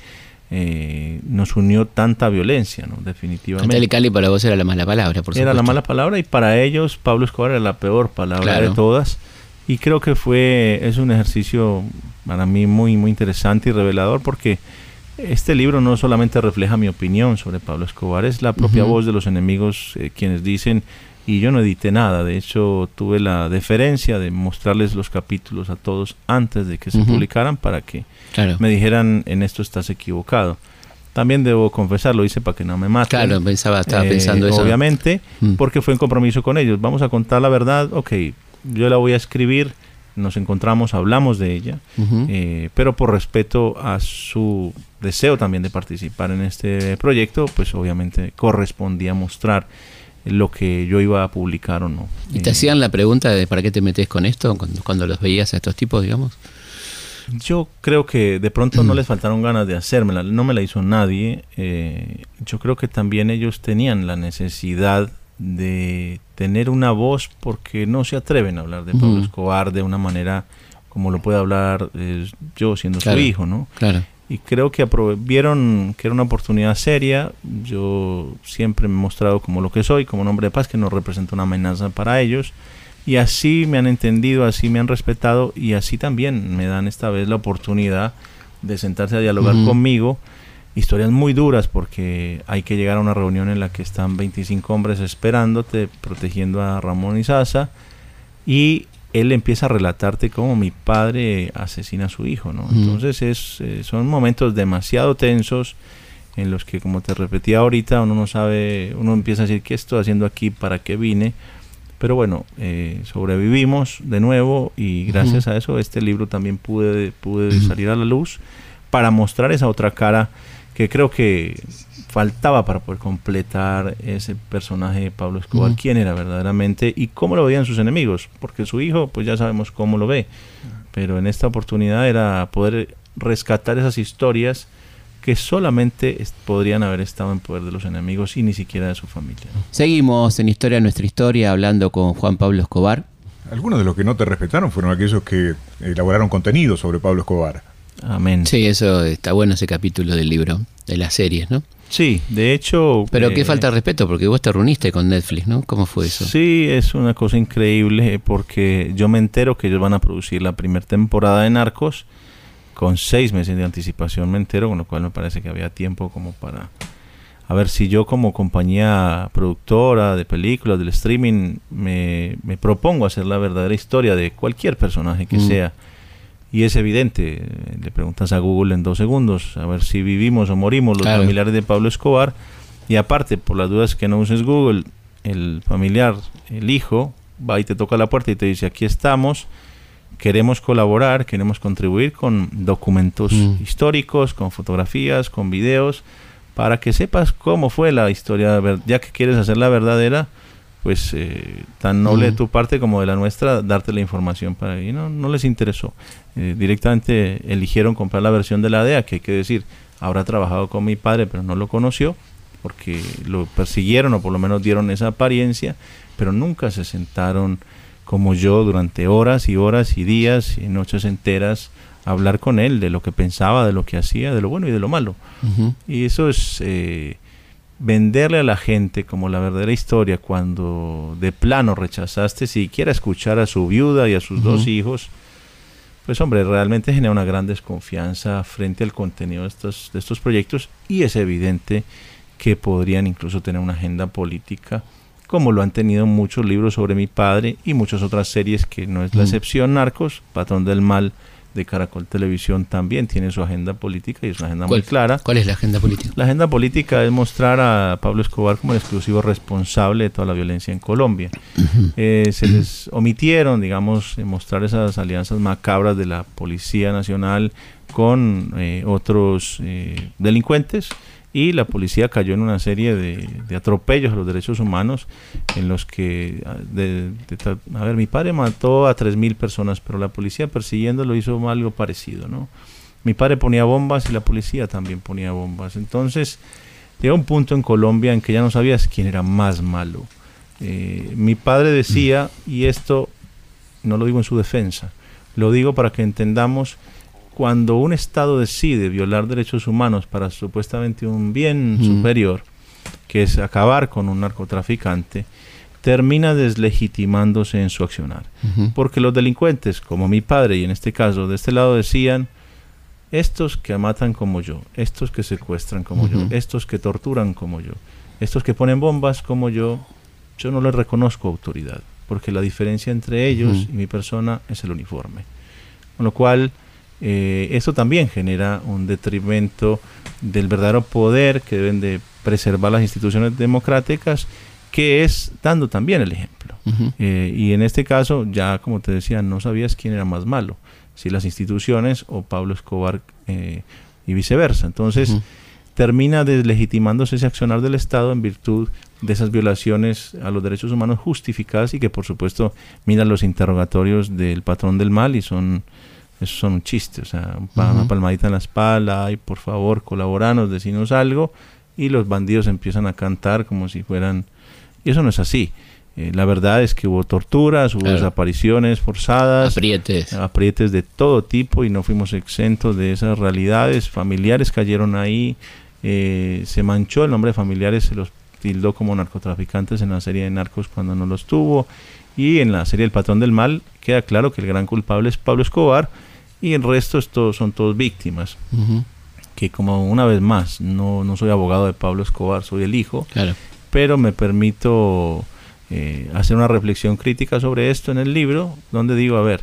C: eh, nos unió tanta violencia, ¿no? Definitivamente.
B: Cali Cali para vos era la mala palabra, por supuesto.
C: Era la mala palabra y para ellos Pablo Escobar era la peor palabra de todas. Y creo que fue, es un ejercicio para mí muy, muy interesante y revelador porque este libro no solamente refleja mi opinión sobre Pablo Escobar, es la propia voz de los enemigos eh, quienes dicen, y yo no edité nada, de hecho tuve la deferencia de mostrarles los capítulos a todos antes de que se publicaran para que me dijeran en esto estás equivocado. También debo confesar, lo hice para que no me maten.
B: Claro, pensaba, estaba pensando
C: eh,
B: eso.
C: Obviamente, mm. porque fue en compromiso con ellos. Vamos a contar la verdad, ok, yo la voy a escribir, nos encontramos, hablamos de ella, eh, pero por respeto a su deseo también de participar en este proyecto, pues obviamente correspondía mostrar lo que yo iba a publicar o no.
B: ¿Y te hacían la pregunta de para qué te metes con esto cuando, cuando los veías a estos tipos, digamos?
C: Yo creo que de pronto no les faltaron ganas de hacérmela, no me la hizo nadie. Eh, yo creo que también ellos tenían la necesidad de tener una voz porque no se atreven a hablar de Pablo Escobar de una manera como lo puede hablar eh, yo siendo su hijo, ¿no?
B: Claro.
C: Y creo que vieron que era una oportunidad seria. Yo siempre me he mostrado como lo que soy, como un hombre de paz, que no representa una amenaza para ellos. Y así me han entendido, así me han respetado y así también me dan esta vez la oportunidad de sentarse a dialogar conmigo. Historias muy duras porque hay que llegar a una reunión en la que están 25 hombres esperándote, protegiendo a Ramón y Sasa. Y él empieza a relatarte cómo mi padre asesina a su hijo, ¿no? Entonces es, eh, son momentos demasiado tensos en los que, como te repetía ahorita, uno no sabe, uno empieza a decir, ¿qué estoy haciendo aquí? ¿Para qué vine? Pero bueno, eh, sobrevivimos de nuevo y gracias a eso este libro también pude, pude salir a la luz para mostrar esa otra cara que creo que faltaba para poder completar ese personaje de Pablo Escobar, quién era verdaderamente y cómo lo veían sus enemigos, porque su hijo pues ya sabemos cómo lo ve, pero en esta oportunidad era poder rescatar esas historias que solamente podrían haber estado en poder de los enemigos y ni siquiera de su familia.
B: Seguimos en Historia Nuestra Historia hablando con Juan Pablo Escobar.
D: Algunos de los que no te respetaron fueron aquellos que elaboraron contenido sobre Pablo Escobar.
B: Amén. Sí, eso está bueno ese capítulo del libro, de las series, ¿no?
C: Sí, de hecho...
B: Pero qué eh, falta de respeto, porque vos te reuniste con Netflix, ¿no? ¿Cómo fue eso?
C: Sí, es una cosa increíble porque yo me entero que ellos van a producir la primera temporada de Narcos con seis meses de anticipación me entero, con lo cual me parece que había tiempo como para... A ver si yo como compañía productora de películas, del streaming, me, propongo hacer la verdadera historia de cualquier personaje que mm. sea. Y es evidente, le preguntas a Google en dos segundos, a ver si vivimos o morimos los familiares de Pablo Escobar. Y aparte, por las dudas que no uses Google, el familiar, el hijo, va y te toca la puerta y te dice, aquí estamos queremos colaborar, queremos contribuir con documentos mm. históricos, con fotografías, con videos, para que sepas cómo fue la historia, ya que quieres hacer la verdadera, pues eh, tan noble de mm. tu parte como de la nuestra, darte la información para y no, no les interesó. Eh, directamente eligieron comprar la versión de la DEA, que hay que decir, habrá trabajado con mi padre, pero no lo conoció, porque lo persiguieron o por lo menos dieron esa apariencia, pero nunca se sentaron como yo durante horas y horas y días y noches enteras hablar con él de lo que pensaba, de lo que hacía, de lo bueno y de lo malo. Y eso es eh, venderle a la gente como la verdadera historia cuando de plano rechazaste siquiera escuchar a su viuda y a sus dos hijos. Pues hombre, realmente genera una gran desconfianza frente al contenido de estos, de estos proyectos y es evidente que podrían incluso tener una agenda política como lo han tenido muchos libros sobre mi padre y muchas otras series que no es la mm. excepción. Narcos, Patrón del Mal de Caracol Televisión también tiene su agenda política y es una agenda muy clara.
B: ¿Cuál es la agenda política?
C: La agenda política es mostrar a Pablo Escobar como el exclusivo responsable de toda la violencia en Colombia. Eh, se les omitieron, digamos, mostrar esas alianzas macabras de la Policía Nacional con eh, otros eh, delincuentes y la policía cayó en una serie de, atropellos a los derechos humanos en los que, ah, a ver, mi padre mató a 3.000 personas, pero la policía persiguiéndolo hizo algo parecido, ¿no? Mi padre ponía bombas y la policía también ponía bombas. Entonces, llegó un punto en Colombia en que ya no sabías quién era más malo. Eh, mi padre decía, y esto no lo digo en su defensa, lo digo para que entendamos cuando un Estado decide violar derechos humanos para supuestamente un bien superior, que es acabar con un narcotraficante, termina deslegitimándose en su accionar. Porque los delincuentes, como mi padre y en este caso de este lado decían, estos que matan como yo, estos que secuestran como yo, estos que torturan como yo, estos que ponen bombas como yo, yo no les reconozco autoridad, porque la diferencia entre ellos y mi persona es el uniforme. Con lo cual, eh, eso también genera un detrimento del verdadero poder que deben de preservar las instituciones democráticas, que es dando también el ejemplo. Eh, y en este caso, ya como te decía, no sabías quién era más malo, si las instituciones o Pablo Escobar eh, y viceversa. Entonces, termina deslegitimándose ese accionar del Estado en virtud de esas violaciones a los derechos humanos justificadas y que por supuesto miran los interrogatorios del patrón del mal y son eso son un chiste, o sea, una palmadita en la espalda, y por favor, colaboranos, decinos algo, y los bandidos empiezan a cantar como si fueran... Y eso no es así. Eh, la verdad es que hubo torturas, hubo desapariciones forzadas,
B: aprietes.
C: aprietes de todo tipo y no fuimos exentos de esas realidades. Familiares cayeron ahí, eh, se manchó el nombre de familiares, se los tildó como narcotraficantes en la serie de Narcos cuando no los tuvo. Y en la serie El Patrón del Mal queda claro que el gran culpable es Pablo Escobar y el resto son todos víctimas. Que como una vez más, no, no soy abogado de Pablo Escobar, soy el hijo, pero me permito eh, hacer una reflexión crítica sobre esto en el libro, donde digo, a ver,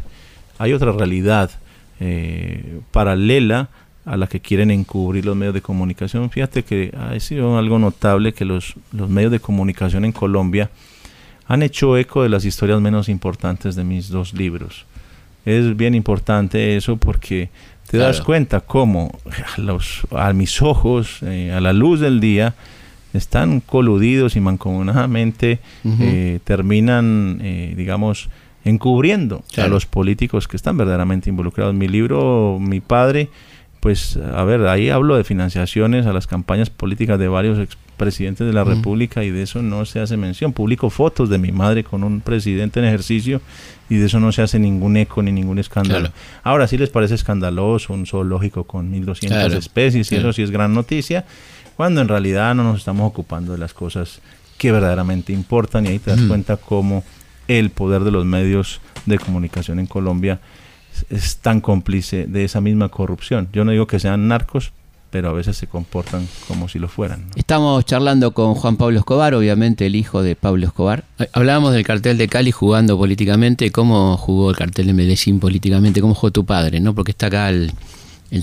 C: hay otra realidad eh, paralela a la que quieren encubrir los medios de comunicación. Fíjate que ha sido algo notable que los, los medios de comunicación en Colombia han hecho eco de las historias menos importantes de mis dos libros. Es bien importante eso porque te das cuenta cómo a, los, a mis ojos, eh, a la luz del día, están coludidos y mancomunadamente eh, terminan, eh, digamos, encubriendo a los políticos que están verdaderamente involucrados. Mi libro, mi padre pues a ver, ahí hablo de financiaciones a las campañas políticas de varios expresidentes de la República y de eso no se hace mención. Publico fotos de mi madre con un presidente en ejercicio y de eso no se hace ningún eco ni ningún escándalo. Ahora sí les parece escandaloso un zoológico con 1200 especies y eso sí es gran noticia, cuando en realidad no nos estamos ocupando de las cosas que verdaderamente importan y ahí te das cuenta cómo el poder de los medios de comunicación en Colombia es tan cómplice de esa misma corrupción. Yo no digo que sean narcos, pero a veces se comportan como si lo fueran.
B: Estamos charlando con Juan Pablo Escobar, obviamente el hijo de Pablo Escobar. Eh, hablábamos del cartel de Cali jugando políticamente, cómo jugó el cartel de Medellín políticamente, cómo jugó tu padre, ¿no? Porque está acá el,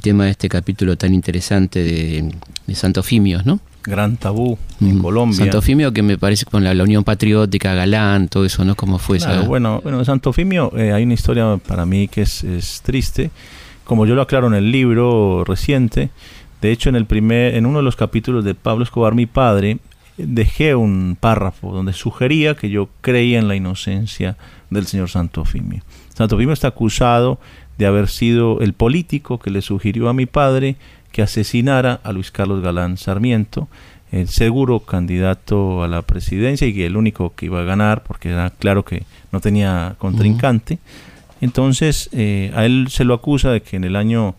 B: tema de este capítulo tan interesante de, de Santo Fimios, ¿no?
C: Gran tabú en mm. Colombia.
B: Santo Fimio, que me parece con la, Unión Patriótica, Galán, todo eso, ¿no? ¿Cómo fue
C: claro, Bueno, bueno, de Santo Fimio eh, hay una historia para mí que es, es, triste. Como yo lo aclaro en el libro reciente, de hecho en, el primer, en uno de los capítulos de Pablo Escobar, mi padre, dejé un párrafo donde sugería que yo creía en la inocencia del señor Santo Fimio. Santo Fimio está acusado de haber sido el político que le sugirió a mi padre que asesinara a Luis Carlos Galán Sarmiento, el seguro candidato a la presidencia y que el único que iba a ganar, porque era claro que no tenía contrincante. Entonces, eh, a él se lo acusa de que en el año,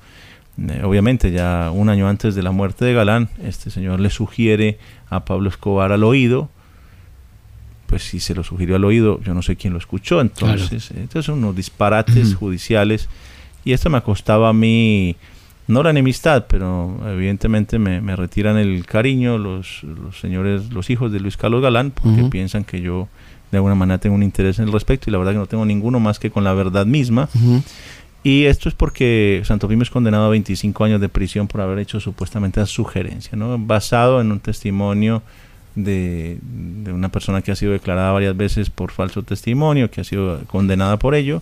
C: eh, obviamente ya un año antes de la muerte de Galán, este señor le sugiere a Pablo Escobar al oído, pues si se lo sugirió al oído, yo no sé quién lo escuchó, entonces, entonces son unos disparates judiciales. Y esto me costaba a mí no la enemistad, pero evidentemente me, retiran el cariño los, los, señores, los hijos de Luis Carlos Galán, porque piensan que yo de alguna manera tengo un interés en el respecto y la verdad que no tengo ninguno más que con la verdad misma. Y esto es porque Santo es condenado a 25 años de prisión por haber hecho supuestamente esa sugerencia, ¿no? basado en un testimonio de, de una persona que ha sido declarada varias veces por falso testimonio, que ha sido condenada por ello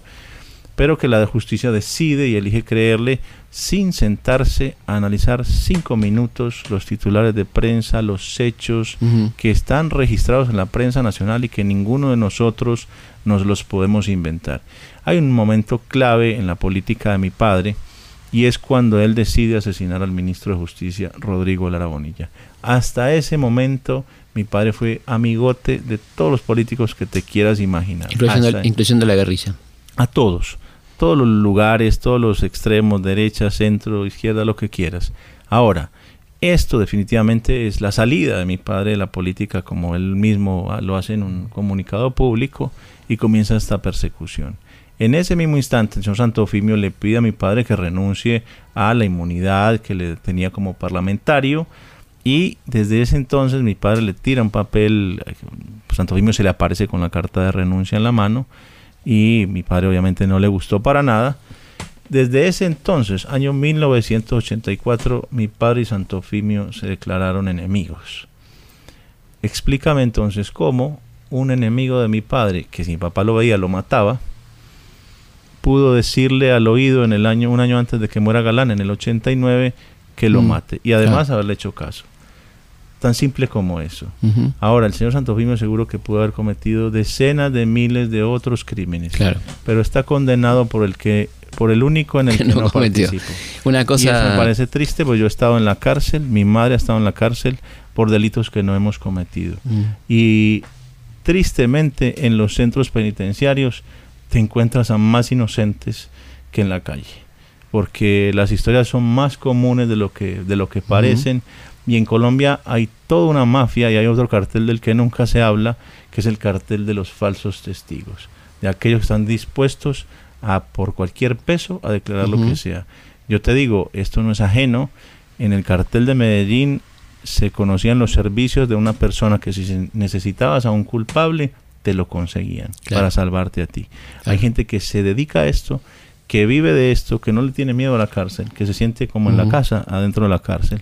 C: pero que la justicia decide y elige creerle sin sentarse a analizar cinco minutos los titulares de prensa, los hechos que están registrados en la prensa nacional y que ninguno de nosotros nos los podemos inventar. Hay un momento clave en la política de mi padre y es cuando él decide asesinar al ministro de Justicia, Rodrigo Lara Bonilla. Hasta ese momento mi padre fue amigote de todos los políticos que te quieras imaginar.
B: Incluyendo, incluyendo la guerrilla.
C: A todos todos los lugares, todos los extremos, derecha, centro, izquierda, lo que quieras. Ahora, esto definitivamente es la salida de mi padre de la política, como él mismo lo hace en un comunicado público, y comienza esta persecución. En ese mismo instante, el señor Santofimio le pide a mi padre que renuncie a la inmunidad que le tenía como parlamentario, y desde ese entonces mi padre le tira un papel, Santofimio se le aparece con la carta de renuncia en la mano, y mi padre obviamente no le gustó para nada, desde ese entonces, año 1984, mi padre y Santofimio se declararon enemigos. Explícame entonces cómo un enemigo de mi padre, que si mi papá lo veía lo mataba, pudo decirle al oído en el año, un año antes de que muera Galán, en el 89, que lo mm, mate. Y además haberle hecho caso. Tan simple como eso. Ahora, el señor Santofimio seguro que pudo haber cometido decenas de miles de otros crímenes. Pero está condenado por el que por el único en el que, no, participo.
B: Una cosa...
C: Y eso me parece triste, porque yo he estado en la cárcel, mi madre ha estado en la cárcel por delitos que no hemos cometido. Mm. Y tristemente en los centros penitenciarios te encuentras a más inocentes que en la calle, porque las historias son más comunes de lo que, de lo que parecen. Y en Colombia hay toda una mafia y hay otro cartel del que nunca se habla, que es el cartel de los falsos testigos, de aquellos que están dispuestos a por cualquier peso a declarar lo que sea. Yo te digo, esto no es ajeno. En el cartel de Medellín se conocían los servicios de una persona que si necesitabas a un culpable, te lo conseguían para salvarte a ti. Hay gente que se dedica a esto, que vive de esto, que no le tiene miedo a la cárcel, que se siente como en la casa, adentro de la cárcel,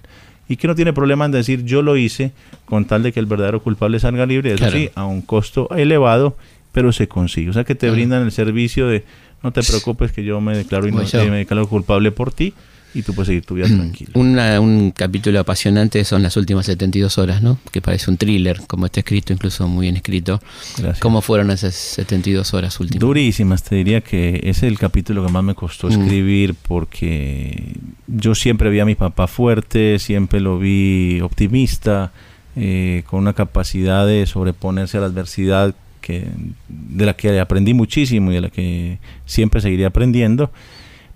C: y que no tiene problema en decir yo lo hice con tal de que el verdadero culpable salga libre, eso sí, a un costo elevado, pero se consigue. O sea que te brindan el servicio de no te preocupes que yo me declaro, pues me declaro culpable por ti y tú puedes seguir tu vida tranquilo.
B: un capítulo apasionante son las últimas 72 horas, ¿no? Que parece un thriller, como está escrito, incluso muy bien escrito. Gracias. ¿Cómo fueron esas 72 horas últimas?
C: Durísimas, te diría que ese es el capítulo que más me costó mm. escribir porque yo siempre vi a mi papá fuerte, siempre lo vi optimista, eh, con una capacidad de sobreponerse a la adversidad que, de la que aprendí muchísimo y de la que siempre seguiré aprendiendo,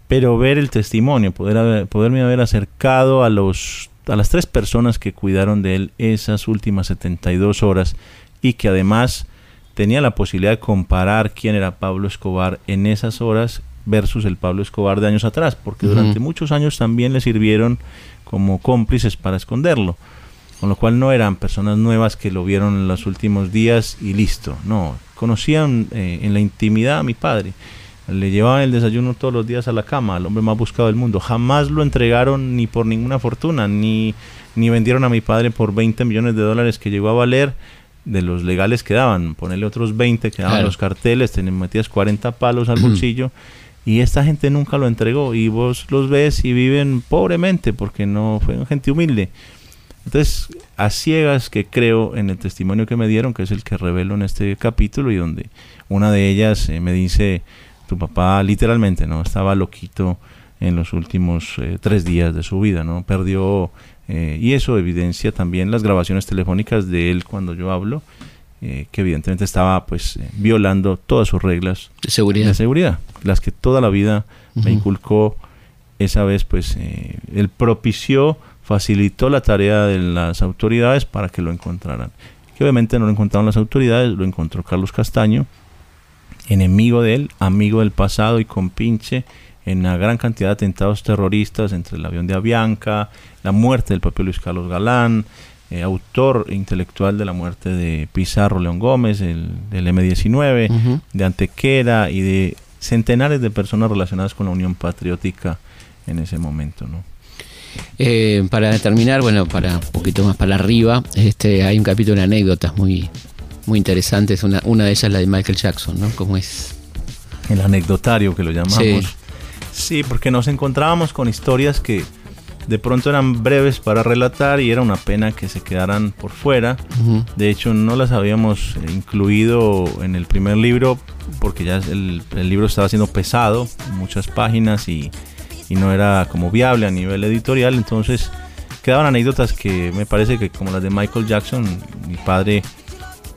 C: pero ver el testimonio, poder poderme haber acercado a, los, a las tres personas que cuidaron de él esas últimas 72 horas y que además tenía la posibilidad de comparar quién era Pablo Escobar en esas horas versus el Pablo Escobar de años atrás, porque durante muchos años también le sirvieron como cómplices para esconderlo con lo cual no eran personas nuevas que lo vieron en los últimos días y listo, no, conocían eh, en la intimidad a mi padre, le llevaban el desayuno todos los días a la cama, al hombre más buscado del mundo, jamás lo entregaron ni por ninguna fortuna, ni, ni vendieron a mi padre por 20 millones de dólares que llegó a valer de los legales que daban, ponerle otros 20 que daban los carteles, te metías 40 palos al bolsillo. y esta gente nunca lo entregó. Y vos los ves y viven pobremente porque no fue gente humilde. Entonces, a ciegas que creo en el testimonio que me dieron, que es el que revelo en este capítulo, y donde una de ellas eh, me dice, tu papá literalmente, ¿no? Estaba loquito en los últimos eh, tres días de su vida, ¿no? Perdió, eh, y eso evidencia también las grabaciones telefónicas de él cuando yo hablo, que evidentemente estaba pues violando todas sus reglas
B: de seguridad.
C: de seguridad, las que toda la vida me inculcó, esa vez pues él propició facilitó la tarea de las autoridades para que lo encontraran. Que obviamente no lo encontraron las autoridades, lo encontró Carlos Castaño, enemigo de él, amigo del pasado y compinche en una gran cantidad de atentados terroristas entre el avión de Avianca, la muerte del propio Luis Carlos Galán, eh, autor intelectual de la muerte de Pizarro León Gómez, el, del M-19, de Antequera y de centenares de personas relacionadas con la Unión Patriótica en ese momento. ¿no?
B: Eh, para terminar, bueno, para un poquito más para arriba, este, hay un capítulo de anécdotas muy, muy interesantes. Una, una de ellas es la de Michael Jackson, ¿no? Como es.
C: El anecdotario que lo llamamos. Sí. porque nos encontrábamos con historias que de pronto eran breves para relatar y era una pena que se quedaran por fuera. De hecho, no las habíamos incluido en el primer libro porque ya el, el libro estaba siendo pesado, muchas páginas y y no era como viable a nivel editorial, entonces quedaban anécdotas que me parece que como las de Michael Jackson, mi padre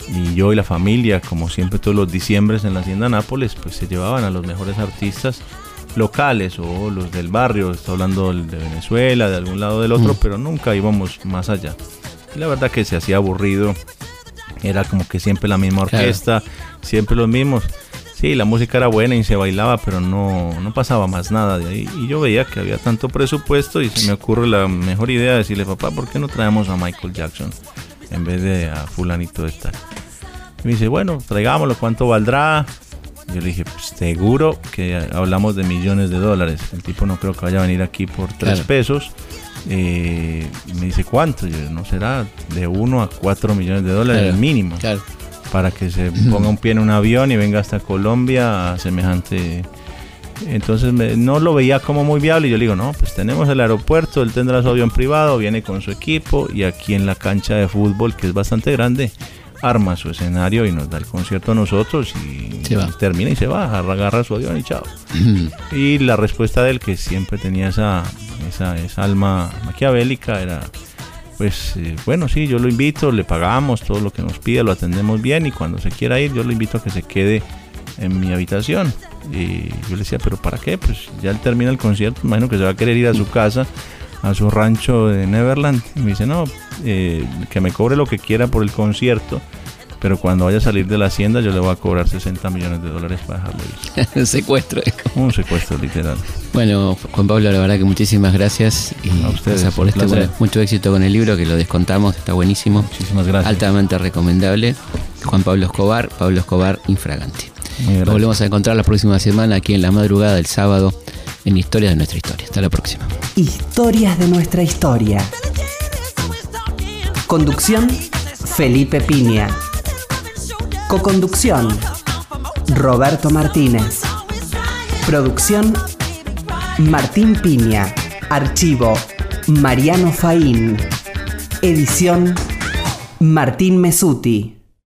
C: y yo y la familia, como siempre todos los diciembres en la Hacienda Nápoles, pues se llevaban a los mejores artistas locales o los del barrio, estoy hablando de Venezuela, de algún lado del otro, mm. pero nunca íbamos más allá. Y la verdad que se hacía aburrido, era como que siempre la misma orquesta, siempre los mismos. Sí, la música era buena y se bailaba, pero no, no pasaba más nada de ahí. Y yo veía que había tanto presupuesto y se me ocurre la mejor idea de decirle, papá, ¿por qué no traemos a Michael Jackson en vez de a fulanito de tal? Y me dice, bueno, traigámoslo, ¿cuánto valdrá? Yo le dije, pues seguro que hablamos de millones de dólares. El tipo no creo que vaya a venir aquí por tres pesos. Eh, me dice, ¿cuánto? Yo, no será de uno a cuatro millones de dólares el mínimo. Para que se ponga un pie en un avión y venga hasta Colombia a semejante... Entonces no lo veía como muy viable y yo le digo, no, pues tenemos el aeropuerto, él tendrá su avión privado, viene con su equipo y aquí en la cancha de fútbol, que es bastante grande, arma su escenario y nos da el concierto a nosotros y termina y se va, agarra su avión y chao. y la respuesta de él, que siempre tenía esa, esa, esa alma maquiavélica, era, pues eh, bueno, sí, yo lo invito, le pagamos todo lo que nos pida, lo atendemos bien y cuando se quiera ir, yo lo invito a que se quede en mi habitación. Y yo le decía, pero ¿para qué? Pues ya él termina el concierto, imagino que se va a querer ir a su casa a su rancho de Neverland. Y me dice, no, eh, que me cobre lo que quiera por el concierto. Pero cuando vaya a salir de la hacienda yo le voy a cobrar 60 millones de dólares para dejarlo
B: ir. secuestro.
C: Un secuestro literal.
B: Bueno, Juan Pablo, la verdad que muchísimas gracias. Y a ustedes. por este, mucho éxito con el libro, que lo descontamos, está buenísimo.
C: Muchísimas gracias.
B: Altamente recomendable. Juan Pablo Escobar, Pablo Escobar Infraganti. Nos volvemos a encontrar la próxima semana aquí en la madrugada del sábado en Historias de nuestra historia. Hasta la próxima.
A: Historias de nuestra historia. Conducción, Felipe Piña. Coconducción, Roberto Martínez. Producción, Martín Piña. Archivo, Mariano Faín. Edición, Martín Mesuti.